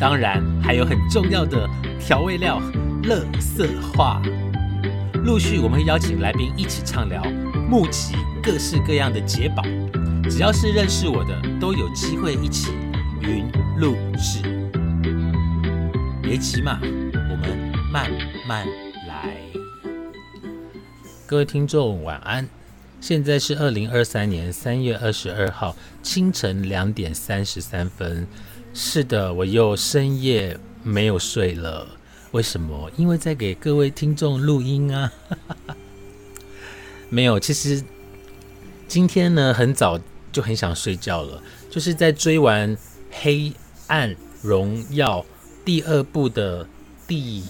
当然还有很重要的调味料——乐色话。陆续我们会邀请来宾一起畅聊，募集各式各样的解宝。只要是认识我的，都有机会一起云录制。别急嘛，我们慢慢来。各位听众晚安，现在是二零二三年三月二十二号清晨两点三十三分。是的，我又深夜没有睡了。为什么？因为在给各位听众录音啊。没有，其实今天呢很早就很想睡觉了，就是在追完《黑暗荣耀》第二部的第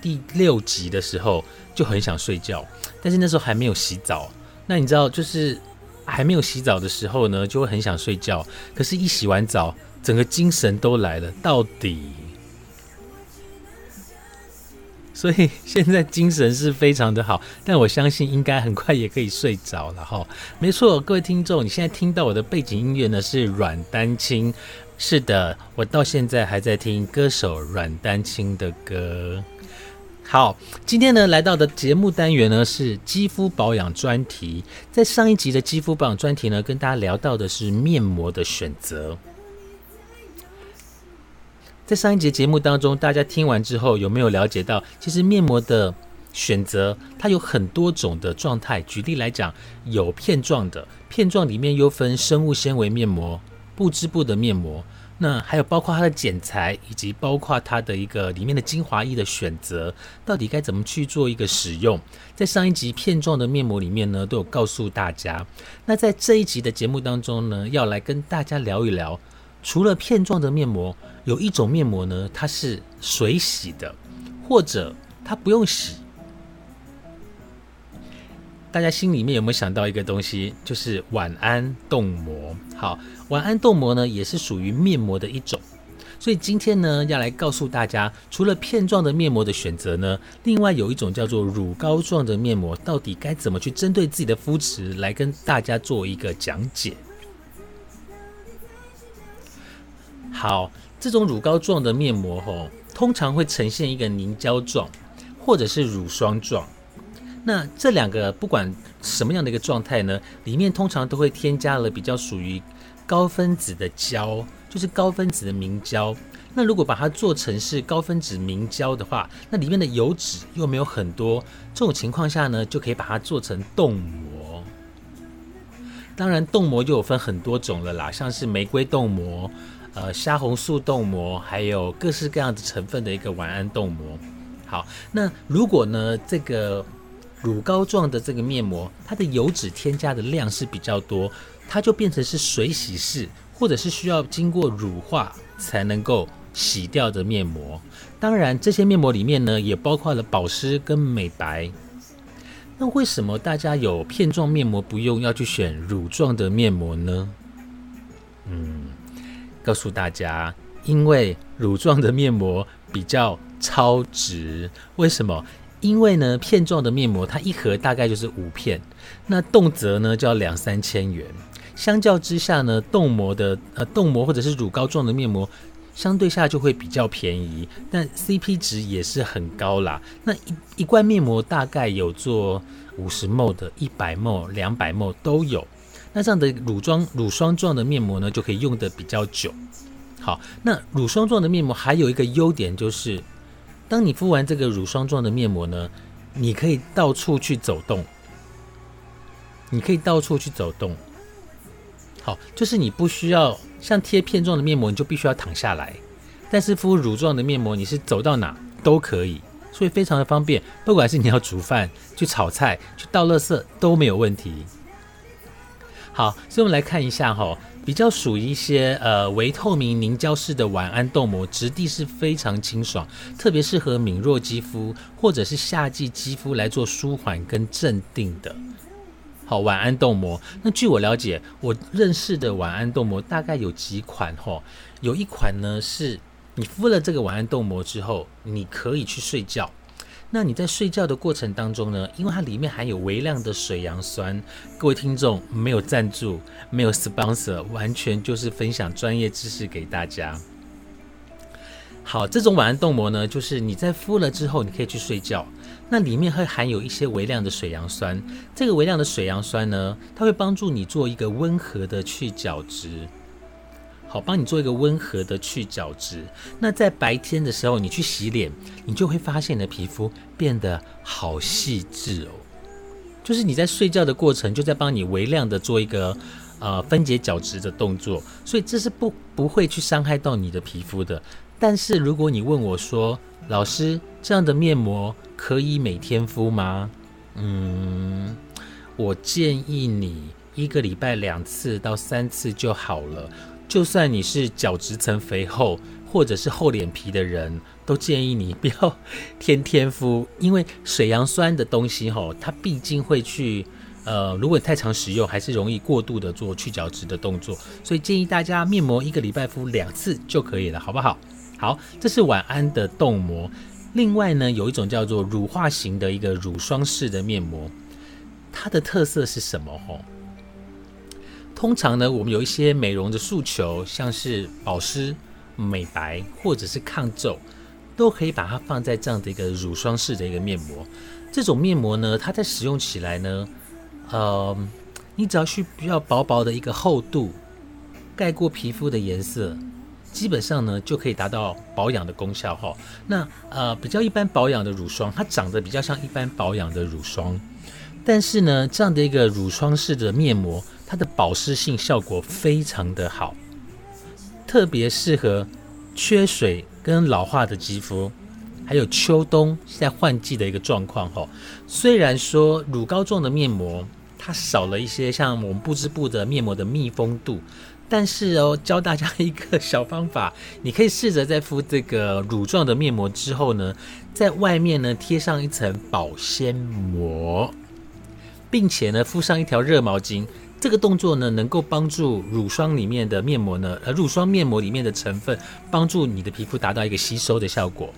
第六集的时候。就很想睡觉，但是那时候还没有洗澡。那你知道，就是还没有洗澡的时候呢，就会很想睡觉。可是，一洗完澡，整个精神都来了。到底，所以现在精神是非常的好。但我相信，应该很快也可以睡着了哈。没错，各位听众，你现在听到我的背景音乐呢是阮丹青。是的，我到现在还在听歌手阮丹青的歌。好，今天呢来到的节目单元呢是肌肤保养专题。在上一集的肌肤保养专题呢，跟大家聊到的是面膜的选择。在上一节节目当中，大家听完之后有没有了解到，其实面膜的选择它有很多种的状态。举例来讲，有片状的，片状里面又分生物纤维面膜、布织布的面膜。那还有包括它的剪裁，以及包括它的一个里面的精华液的选择，到底该怎么去做一个使用？在上一集片状的面膜里面呢，都有告诉大家。那在这一集的节目当中呢，要来跟大家聊一聊，除了片状的面膜，有一种面膜呢，它是水洗的，或者它不用洗。大家心里面有没有想到一个东西，就是晚安冻膜？好，晚安冻膜呢也是属于面膜的一种。所以今天呢要来告诉大家，除了片状的面膜的选择呢，另外有一种叫做乳膏状的面膜，到底该怎么去针对自己的肤质来跟大家做一个讲解？好，这种乳膏状的面膜吼，通常会呈现一个凝胶状，或者是乳霜状。那这两个不管什么样的一个状态呢，里面通常都会添加了比较属于高分子的胶，就是高分子的明胶。那如果把它做成是高分子明胶的话，那里面的油脂又没有很多，这种情况下呢，就可以把它做成冻膜。当然，冻膜就有分很多种了啦，像是玫瑰冻膜、呃虾红素冻膜，还有各式各样的成分的一个晚安冻膜。好，那如果呢这个乳膏状的这个面膜，它的油脂添加的量是比较多，它就变成是水洗式，或者是需要经过乳化才能够洗掉的面膜。当然，这些面膜里面呢，也包括了保湿跟美白。那为什么大家有片状面膜不用，要去选乳状的面膜呢？嗯，告诉大家，因为乳状的面膜比较超值。为什么？因为呢，片状的面膜它一盒大概就是五片，那动辄呢就要两三千元。相较之下呢，冻膜的呃冻膜或者是乳膏状的面膜，相对下就会比较便宜，但 CP 值也是很高啦。那一一罐面膜大概有做五十 m 的、一百 m、两百 m 都有。那这样的乳霜乳霜状的面膜呢，就可以用的比较久。好，那乳霜状的面膜还有一个优点就是。当你敷完这个乳霜状的面膜呢，你可以到处去走动，你可以到处去走动。好，就是你不需要像贴片状的面膜，你就必须要躺下来。但是敷乳状的面膜，你是走到哪都可以，所以非常的方便。不管是你要煮饭、去炒菜、去倒垃圾都没有问题。好，所以我们来看一下哈，比较属于一些呃微透明凝胶式的晚安冻膜，质地是非常清爽，特别适合敏弱肌肤或者是夏季肌肤来做舒缓跟镇定的。好，晚安冻膜。那据我了解，我认识的晚安冻膜大概有几款哈，有一款呢是你敷了这个晚安冻膜之后，你可以去睡觉。那你在睡觉的过程当中呢，因为它里面含有微量的水杨酸，各位听众没有赞助，没有 sponsor，完全就是分享专业知识给大家。好，这种晚安冻膜呢，就是你在敷了之后，你可以去睡觉。那里面会含有一些微量的水杨酸，这个微量的水杨酸呢，它会帮助你做一个温和的去角质。好，帮你做一个温和的去角质。那在白天的时候，你去洗脸，你就会发现你的皮肤变得好细致哦。就是你在睡觉的过程，就在帮你微量的做一个呃分解角质的动作，所以这是不不会去伤害到你的皮肤的。但是如果你问我说，老师这样的面膜可以每天敷吗？嗯，我建议你一个礼拜两次到三次就好了。就算你是角质层肥厚或者是厚脸皮的人，都建议你不要天天敷，因为水杨酸的东西吼，它毕竟会去呃，如果太常使用，还是容易过度的做去角质的动作，所以建议大家面膜一个礼拜敷两次就可以了，好不好？好，这是晚安的冻膜。另外呢，有一种叫做乳化型的一个乳霜式的面膜，它的特色是什么？吼？通常呢，我们有一些美容的诉求，像是保湿、美白或者是抗皱，都可以把它放在这样的一个乳霜式的一个面膜。这种面膜呢，它在使用起来呢，呃，你只要需比较薄薄的一个厚度，盖过皮肤的颜色，基本上呢就可以达到保养的功效哈。那呃，比较一般保养的乳霜，它长得比较像一般保养的乳霜，但是呢，这样的一个乳霜式的面膜。它的保湿性效果非常的好，特别适合缺水跟老化的肌肤，还有秋冬现在换季的一个状况哈。虽然说乳膏状的面膜它少了一些像我们布织布的面膜的密封度，但是哦，教大家一个小方法，你可以试着在敷这个乳状的面膜之后呢，在外面呢贴上一层保鲜膜，并且呢敷上一条热毛巾。这个动作呢，能够帮助乳霜里面的面膜呢，呃，乳霜面膜里面的成分，帮助你的皮肤达到一个吸收的效果。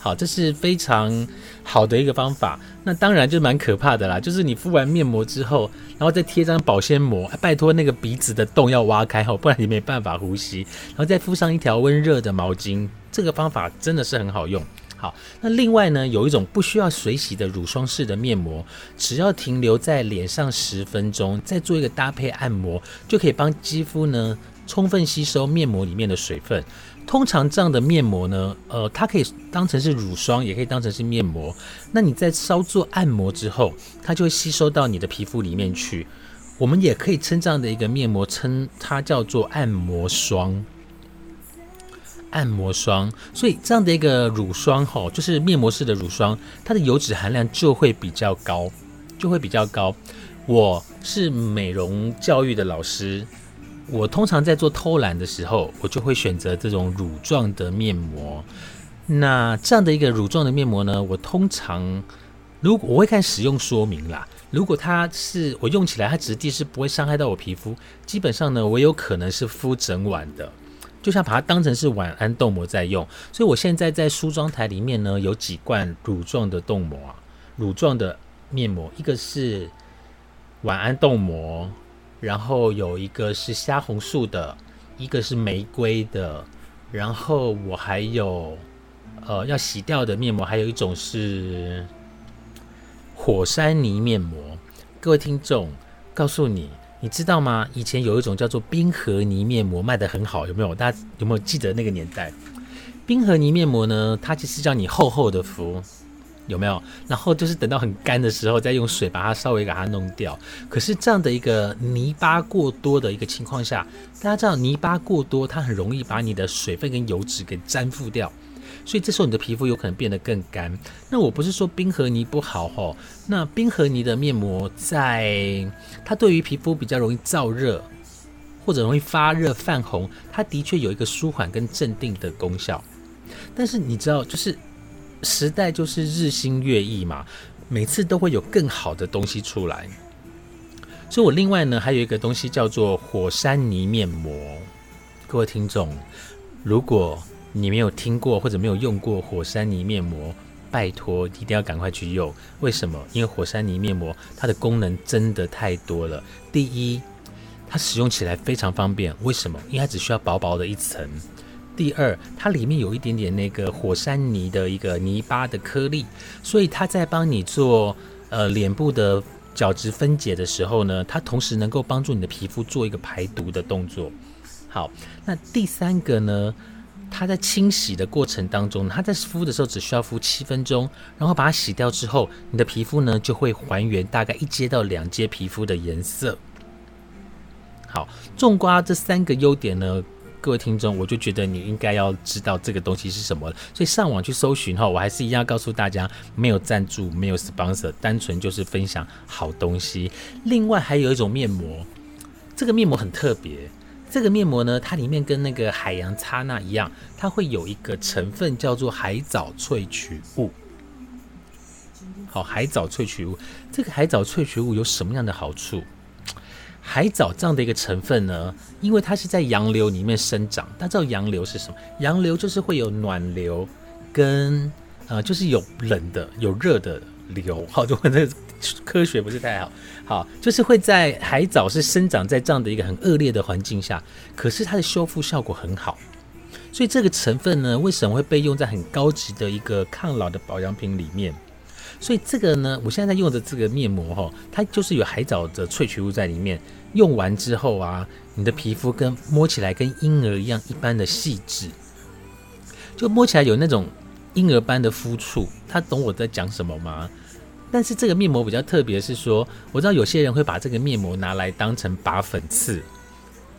好，这是非常好的一个方法。那当然就蛮可怕的啦，就是你敷完面膜之后，然后再贴张保鲜膜，拜托那个鼻子的洞要挖开哦，不然你没办法呼吸。然后再敷上一条温热的毛巾，这个方法真的是很好用。好，那另外呢，有一种不需要水洗的乳霜式的面膜，只要停留在脸上十分钟，再做一个搭配按摩，就可以帮肌肤呢充分吸收面膜里面的水分。通常这样的面膜呢，呃，它可以当成是乳霜，也可以当成是面膜。那你在稍做按摩之后，它就会吸收到你的皮肤里面去。我们也可以称这样的一个面膜，称它叫做按摩霜。按摩霜，所以这样的一个乳霜吼，就是面膜式的乳霜，它的油脂含量就会比较高，就会比较高。我是美容教育的老师，我通常在做偷懒的时候，我就会选择这种乳状的面膜。那这样的一个乳状的面膜呢，我通常如果我会看使用说明啦，如果它是我用起来它质地是不会伤害到我皮肤，基本上呢，我有可能是敷整晚的。就像把它当成是晚安冻膜在用，所以我现在在梳妆台里面呢，有几罐乳状的冻膜啊，乳状的面膜，一个是晚安冻膜，然后有一个是虾红素的，一个是玫瑰的，然后我还有呃要洗掉的面膜，还有一种是火山泥面膜。各位听众，告诉你。你知道吗？以前有一种叫做冰河泥面膜卖的很好，有没有？大家有没有记得那个年代？冰河泥面膜呢，它其实叫你厚厚的敷，有没有？然后就是等到很干的时候，再用水把它稍微给它弄掉。可是这样的一个泥巴过多的一个情况下，大家知道泥巴过多，它很容易把你的水分跟油脂给粘附掉。所以这时候你的皮肤有可能变得更干。那我不是说冰河泥不好哦，那冰河泥的面膜在它对于皮肤比较容易燥热或者容易发热泛红，它的确有一个舒缓跟镇定的功效。但是你知道，就是时代就是日新月异嘛，每次都会有更好的东西出来。所以我另外呢还有一个东西叫做火山泥面膜。各位听众，如果你没有听过或者没有用过火山泥面膜，拜托一定要赶快去用。为什么？因为火山泥面膜它的功能真的太多了。第一，它使用起来非常方便。为什么？因为它只需要薄薄的一层。第二，它里面有一点点那个火山泥的一个泥巴的颗粒，所以它在帮你做呃脸部的角质分解的时候呢，它同时能够帮助你的皮肤做一个排毒的动作。好，那第三个呢？它在清洗的过程当中，它在敷的时候只需要敷七分钟，然后把它洗掉之后，你的皮肤呢就会还原大概一阶到两阶皮肤的颜色。好，种瓜这三个优点呢，各位听众，我就觉得你应该要知道这个东西是什么，所以上网去搜寻哈，我还是一样告诉大家，没有赞助，没有 sponsor，单纯就是分享好东西。另外还有一种面膜，这个面膜很特别。这个面膜呢，它里面跟那个海洋擦那一样，它会有一个成分叫做海藻萃取物。好，海藻萃取物，这个海藻萃取物有什么样的好处？海藻这样的一个成分呢，因为它是在洋流里面生长。大家知道洋流是什么？洋流就是会有暖流跟呃，就是有冷的、有热的流。好，就这个。科学不是太好，好就是会在海藻是生长在这样的一个很恶劣的环境下，可是它的修复效果很好，所以这个成分呢，为什么会被用在很高级的一个抗老的保养品里面？所以这个呢，我现在在用的这个面膜哈，它就是有海藻的萃取物在里面，用完之后啊，你的皮肤跟摸起来跟婴儿一样一般的细致，就摸起来有那种婴儿般的肤触，他懂我在讲什么吗？但是这个面膜比较特别，是说我知道有些人会把这个面膜拿来当成拔粉刺，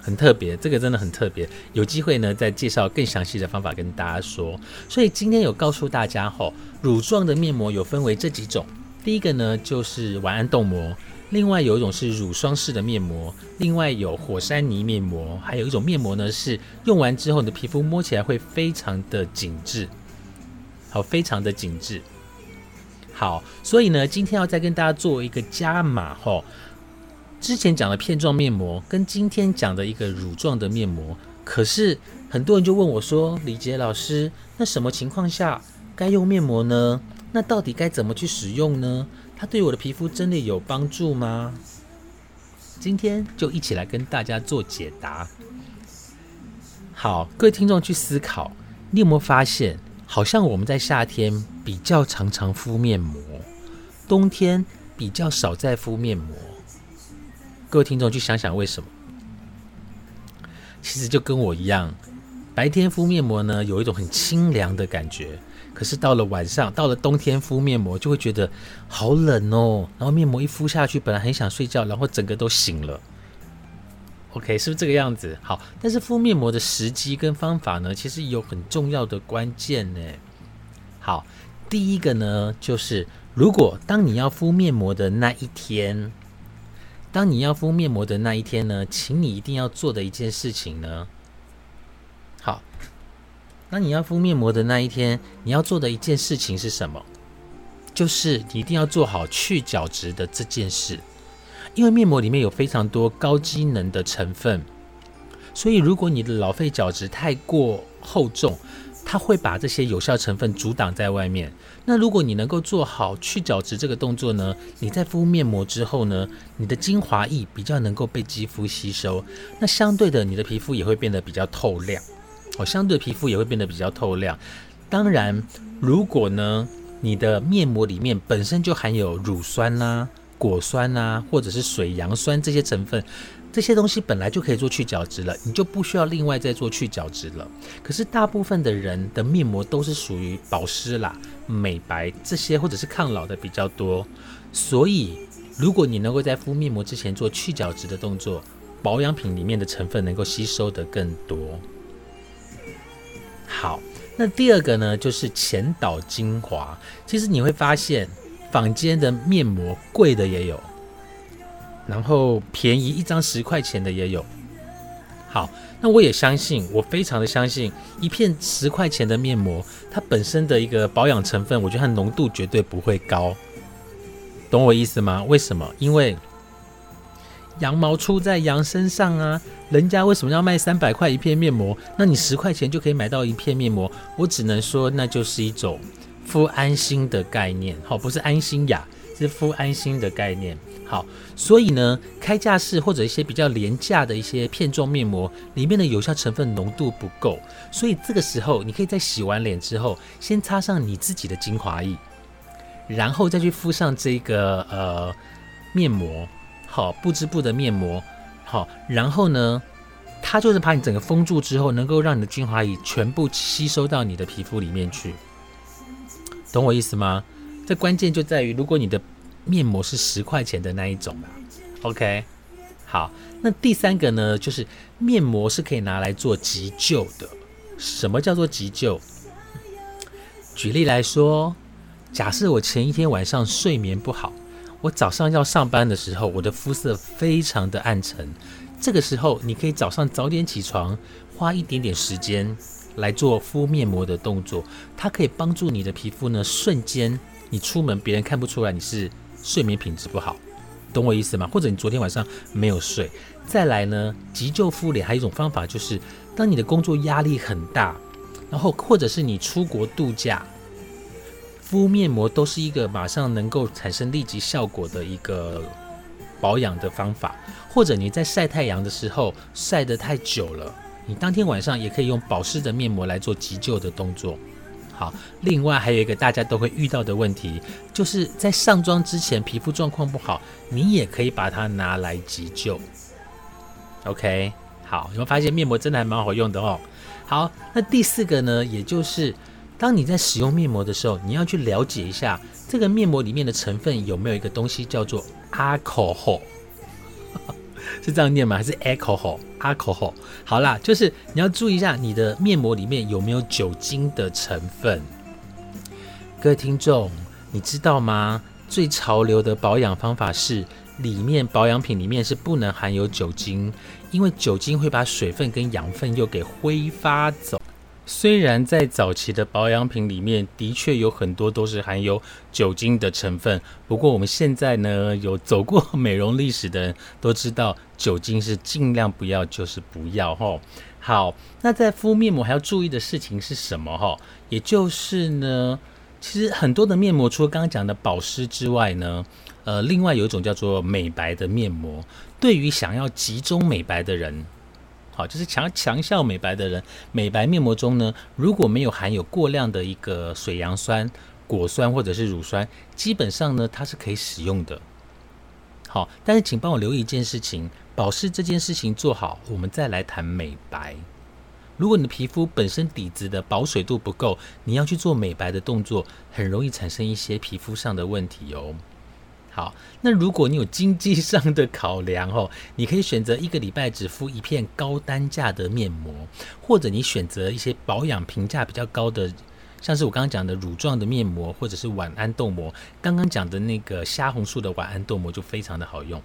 很特别，这个真的很特别。有机会呢，再介绍更详细的方法跟大家说。所以今天有告诉大家吼，乳状的面膜有分为这几种。第一个呢就是晚安冻膜，另外有一种是乳霜式的面膜，另外有火山泥面膜，还有一种面膜呢是用完之后你的皮肤摸起来会非常的紧致，好，非常的紧致。好，所以呢，今天要再跟大家做一个加码吼。之前讲的片状面膜跟今天讲的一个乳状的面膜，可是很多人就问我说：“李杰老师，那什么情况下该用面膜呢？那到底该怎么去使用呢？它对我的皮肤真的有帮助吗？”今天就一起来跟大家做解答。好，各位听众去思考，你有没有发现？好像我们在夏天比较常常敷面膜，冬天比较少在敷面膜。各位听众去想想为什么？其实就跟我一样，白天敷面膜呢，有一种很清凉的感觉。可是到了晚上，到了冬天敷面膜，就会觉得好冷哦。然后面膜一敷下去，本来很想睡觉，然后整个都醒了。OK，是不是这个样子？好，但是敷面膜的时机跟方法呢，其实有很重要的关键呢。好，第一个呢，就是如果当你要敷面膜的那一天，当你要敷面膜的那一天呢，请你一定要做的一件事情呢，好，当你要敷面膜的那一天，你要做的一件事情是什么？就是你一定要做好去角质的这件事。因为面膜里面有非常多高机能的成分，所以如果你的老废角质太过厚重，它会把这些有效成分阻挡在外面。那如果你能够做好去角质这个动作呢，你在敷面膜之后呢，你的精华液比较能够被肌肤吸收，那相对的你的皮肤也会变得比较透亮，哦，相对皮肤也会变得比较透亮。当然，如果呢你的面膜里面本身就含有乳酸啦。果酸啊，或者是水杨酸这些成分，这些东西本来就可以做去角质了，你就不需要另外再做去角质了。可是大部分的人的面膜都是属于保湿啦、美白这些，或者是抗老的比较多。所以，如果你能够在敷面膜之前做去角质的动作，保养品里面的成分能够吸收的更多。好，那第二个呢，就是前导精华。其实你会发现，坊间的面膜贵的也有，然后便宜一张十块钱的也有。好，那我也相信，我非常的相信，一片十块钱的面膜，它本身的一个保养成分，我觉得它浓度绝对不会高，懂我意思吗？为什么？因为羊毛出在羊身上啊，人家为什么要卖三百块一片面膜？那你十块钱就可以买到一片面膜，我只能说，那就是一种敷安心的概念，好，不是安心雅，是敷安心的概念。好，所以呢，开架式或者一些比较廉价的一些片状面膜，里面的有效成分浓度不够，所以这个时候你可以在洗完脸之后，先擦上你自己的精华液，然后再去敷上这个呃面膜，好，不织布的面膜，好，然后呢，它就是把你整个封住之后，能够让你的精华液全部吸收到你的皮肤里面去，懂我意思吗？这关键就在于，如果你的面膜是十块钱的那一种啦，OK，好，那第三个呢，就是面膜是可以拿来做急救的。什么叫做急救？举例来说，假设我前一天晚上睡眠不好，我早上要上班的时候，我的肤色非常的暗沉，这个时候你可以早上早点起床，花一点点时间来做敷面膜的动作，它可以帮助你的皮肤呢，瞬间你出门别人看不出来你是。睡眠品质不好，懂我意思吗？或者你昨天晚上没有睡，再来呢？急救敷脸还有一种方法，就是当你的工作压力很大，然后或者是你出国度假，敷面膜都是一个马上能够产生立即效果的一个保养的方法。或者你在晒太阳的时候晒得太久了，你当天晚上也可以用保湿的面膜来做急救的动作。好，另外还有一个大家都会遇到的问题，就是在上妆之前皮肤状况不好，你也可以把它拿来急救。OK，好，有没有发现面膜真的还蛮好用的哦？好，那第四个呢，也就是当你在使用面膜的时候，你要去了解一下这个面膜里面的成分有没有一个东西叫做 alcohol。是这样念吗？还是 alcohol？alcohol？好啦，就是你要注意一下你的面膜里面有没有酒精的成分。各位听众，你知道吗？最潮流的保养方法是，里面保养品里面是不能含有酒精，因为酒精会把水分跟养分又给挥发走。虽然在早期的保养品里面，的确有很多都是含有酒精的成分，不过我们现在呢，有走过美容历史的人都知道，酒精是尽量不要，就是不要哈。好，那在敷面膜还要注意的事情是什么哈？也就是呢，其实很多的面膜，除了刚刚讲的保湿之外呢，呃，另外有一种叫做美白的面膜，对于想要集中美白的人。好，就是强强效美白的人，美白面膜中呢，如果没有含有过量的一个水杨酸、果酸或者是乳酸，基本上呢，它是可以使用的。好，但是请帮我留意一件事情，保湿这件事情做好，我们再来谈美白。如果你的皮肤本身底子的保水度不够，你要去做美白的动作，很容易产生一些皮肤上的问题哦。好，那如果你有经济上的考量哦，你可以选择一个礼拜只敷一片高单价的面膜，或者你选择一些保养评价比较高的，像是我刚刚讲的乳状的面膜，或者是晚安豆膜。刚刚讲的那个虾红素的晚安豆膜就非常的好用。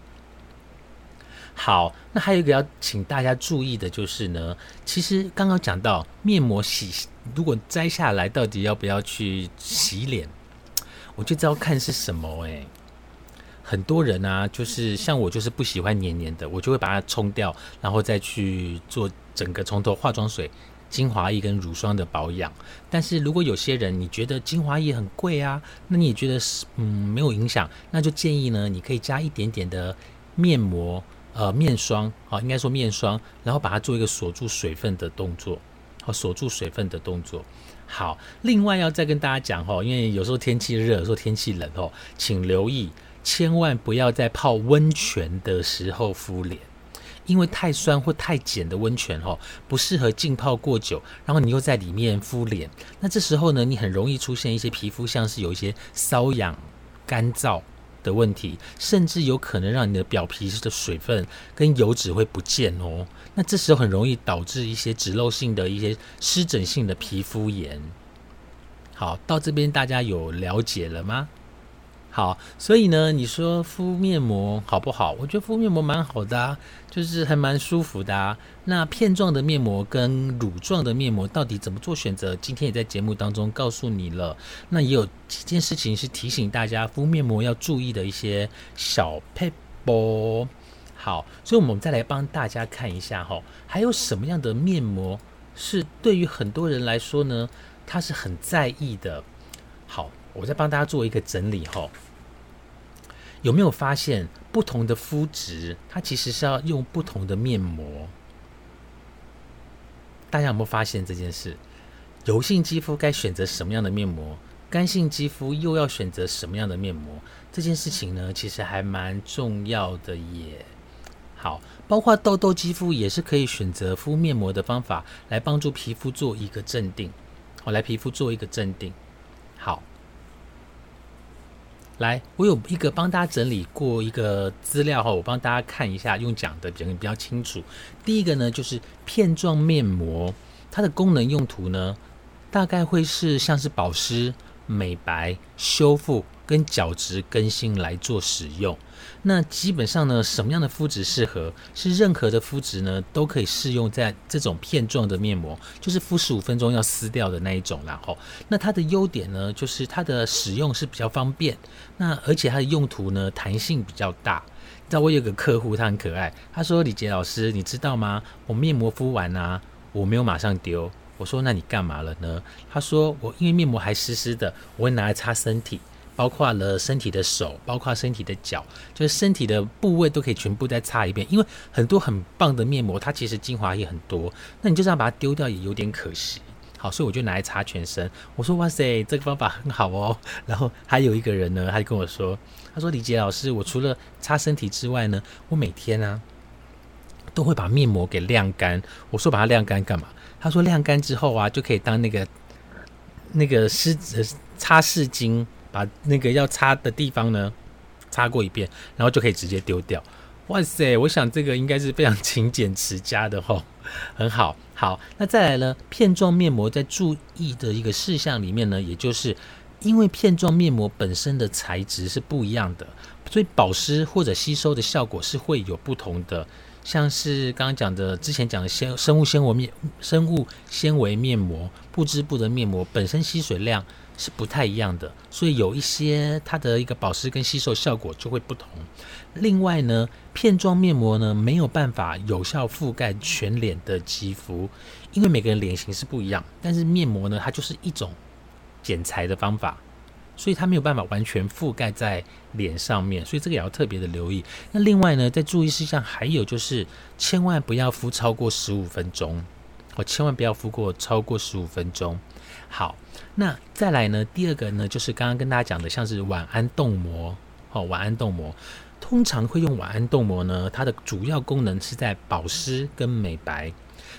好，那还有一个要请大家注意的就是呢，其实刚刚讲到面膜洗，如果摘下来到底要不要去洗脸，我就知道看是什么诶。很多人啊，就是像我，就是不喜欢黏黏的，我就会把它冲掉，然后再去做整个从头化妆水、精华液跟乳霜的保养。但是如果有些人你觉得精华液很贵啊，那你也觉得是嗯没有影响，那就建议呢，你可以加一点点的面膜呃面霜啊，应该说面霜，然后把它做一个锁住水分的动作，好锁住水分的动作。好，另外要再跟大家讲哦，因为有时候天气热，有时候天气冷哦，请留意。千万不要在泡温泉的时候敷脸，因为太酸或太碱的温泉哦，不适合浸泡过久。然后你又在里面敷脸，那这时候呢，你很容易出现一些皮肤像是有一些瘙痒、干燥，的问题，甚至有可能让你的表皮的水分跟油脂会不见哦。那这时候很容易导致一些脂漏性的一些湿疹性的皮肤炎。好，到这边大家有了解了吗？好，所以呢，你说敷面膜好不好？我觉得敷面膜蛮好的啊，就是还蛮舒服的啊。那片状的面膜跟乳状的面膜到底怎么做选择？今天也在节目当中告诉你了。那也有几件事情是提醒大家敷面膜要注意的一些小配波。好，所以我们再来帮大家看一下哈，还有什么样的面膜是对于很多人来说呢？他是很在意的。好，我再帮大家做一个整理哈。有没有发现不同的肤质，它其实是要用不同的面膜？大家有没有发现这件事？油性肌肤该选择什么样的面膜？干性肌肤又要选择什么样的面膜？这件事情呢，其实还蛮重要的耶。好，包括痘痘肌肤也是可以选择敷面膜的方法，来帮助皮肤做一个镇定。我来皮肤做一个镇定。好。来，我有一个帮大家整理过一个资料哈，我帮大家看一下，用讲的比较比较清楚。第一个呢，就是片状面膜，它的功能用途呢，大概会是像是保湿、美白、修复。跟角质更新来做使用，那基本上呢，什么样的肤质适合？是任何的肤质呢，都可以适用在这种片状的面膜，就是敷十五分钟要撕掉的那一种。然后，那它的优点呢，就是它的使用是比较方便，那而且它的用途呢，弹性比较大。你知道我有个客户，他很可爱，他说：“李杰老师，你知道吗？我面膜敷完啊，我没有马上丢。我说：那你干嘛了呢？他说：我因为面膜还湿湿的，我会拿来擦身体。”包括了身体的手，包括身体的脚，就是身体的部位都可以全部再擦一遍。因为很多很棒的面膜，它其实精华液很多，那你就这样把它丢掉也有点可惜。好，所以我就拿来擦全身。我说哇塞，这个方法很好哦。然后还有一个人呢，他就跟我说，他说李杰老师，我除了擦身体之外呢，我每天呢都会把面膜给晾干。我说把它晾干干嘛？他说晾干之后啊，就可以当那个那个湿擦拭巾。把那个要擦的地方呢擦过一遍，然后就可以直接丢掉。哇塞，我想这个应该是非常勤俭持家的吼，很好。好，那再来呢，片状面膜在注意的一个事项里面呢，也就是因为片状面膜本身的材质是不一样的，所以保湿或者吸收的效果是会有不同的。像是刚刚讲的，之前讲的纤生物纤维面生物纤维面膜、不织布的面膜本身吸水量。是不太一样的，所以有一些它的一个保湿跟吸收效果就会不同。另外呢，片状面膜呢没有办法有效覆盖全脸的肌肤，因为每个人脸型是不一样。但是面膜呢，它就是一种剪裁的方法，所以它没有办法完全覆盖在脸上面，所以这个也要特别的留意。那另外呢，在注意事项还有就是，千万不要敷超过十五分钟，我千万不要敷过超过十五分钟。好。那再来呢？第二个呢，就是刚刚跟大家讲的，像是晚安冻膜，哦，晚安冻膜，通常会用晚安冻膜呢，它的主要功能是在保湿跟美白。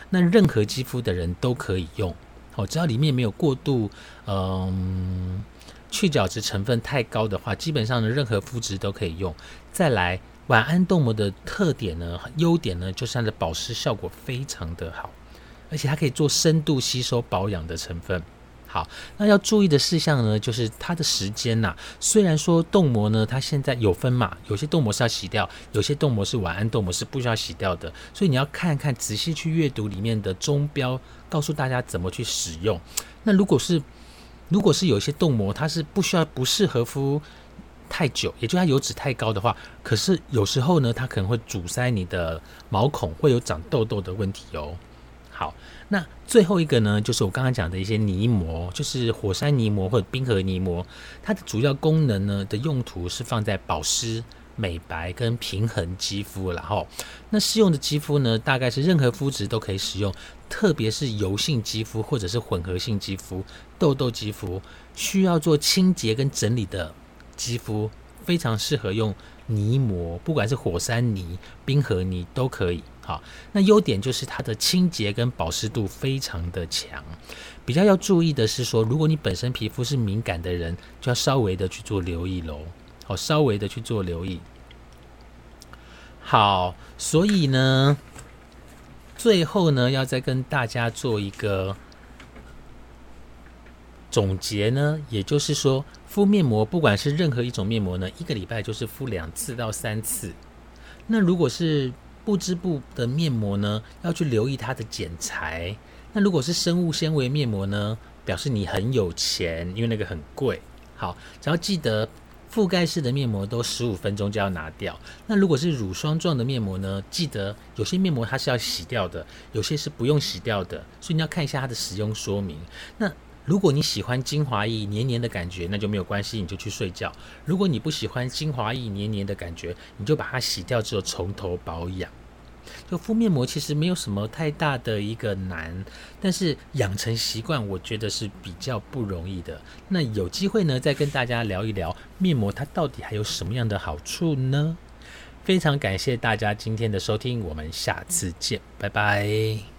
那任何肌肤的人都可以用，哦，只要里面没有过度，嗯，去角质成分太高的话，基本上呢，任何肤质都可以用。再来，晚安冻膜的特点呢，优点呢，就是它的保湿效果非常的好，而且它可以做深度吸收保养的成分。好，那要注意的事项呢，就是它的时间呐。虽然说冻膜呢，它现在有分嘛，有些冻膜是要洗掉，有些冻膜是晚安冻膜是不需要洗掉的。所以你要看看仔细去阅读里面的中标，告诉大家怎么去使用。那如果是如果是有一些冻膜，它是不需要不适合敷太久，也就它油脂太高的话，可是有时候呢，它可能会阻塞你的毛孔，会有长痘痘的问题哦。好。那最后一个呢，就是我刚刚讲的一些泥膜，就是火山泥膜或者冰河泥膜，它的主要功能呢的用途是放在保湿、美白跟平衡肌肤。然后，那适用的肌肤呢，大概是任何肤质都可以使用，特别是油性肌肤或者是混合性肌肤、痘痘肌肤，需要做清洁跟整理的肌肤，非常适合用泥膜，不管是火山泥、冰河泥都可以。好，那优点就是它的清洁跟保湿度非常的强。比较要注意的是说，如果你本身皮肤是敏感的人，就要稍微的去做留意喽。好，稍微的去做留意。好，所以呢，最后呢，要再跟大家做一个总结呢，也就是说，敷面膜，不管是任何一种面膜呢，一个礼拜就是敷两次到三次。那如果是不织布的面膜呢，要去留意它的剪裁。那如果是生物纤维面膜呢，表示你很有钱，因为那个很贵。好，只要记得覆盖式的面膜都十五分钟就要拿掉。那如果是乳霜状的面膜呢，记得有些面膜它是要洗掉的，有些是不用洗掉的，所以你要看一下它的使用说明。那如果你喜欢精华液黏黏的感觉，那就没有关系，你就去睡觉。如果你不喜欢精华液黏黏的感觉，你就把它洗掉之后从头保养。就敷面膜其实没有什么太大的一个难，但是养成习惯我觉得是比较不容易的。那有机会呢，再跟大家聊一聊面膜它到底还有什么样的好处呢？非常感谢大家今天的收听，我们下次见，拜拜。